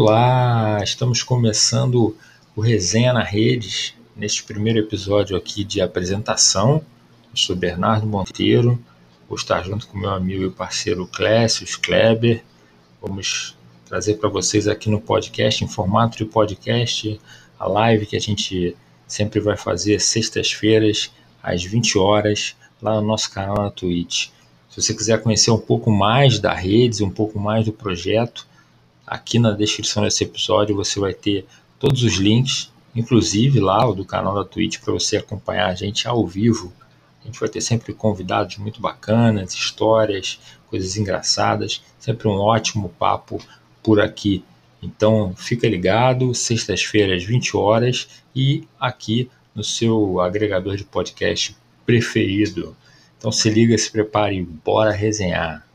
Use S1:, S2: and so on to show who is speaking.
S1: Olá, estamos começando o Resenha na Redes, neste primeiro episódio aqui de apresentação. Eu sou Bernardo Monteiro, vou estar junto com meu amigo e parceiro Clécio Kleber. Vamos trazer para vocês aqui no podcast, em formato de podcast, a live que a gente sempre vai fazer sextas-feiras, às 20 horas, lá no nosso canal na Twitch. Se você quiser conhecer um pouco mais da Redes, um pouco mais do projeto, Aqui na descrição desse episódio você vai ter todos os links, inclusive lá o do canal da Twitch para você acompanhar a gente ao vivo. A gente vai ter sempre convidados muito bacanas, histórias, coisas engraçadas, sempre um ótimo papo por aqui. Então fica ligado, sextas-feiras, 20 horas e aqui no seu agregador de podcast preferido. Então se liga, se prepare, bora resenhar.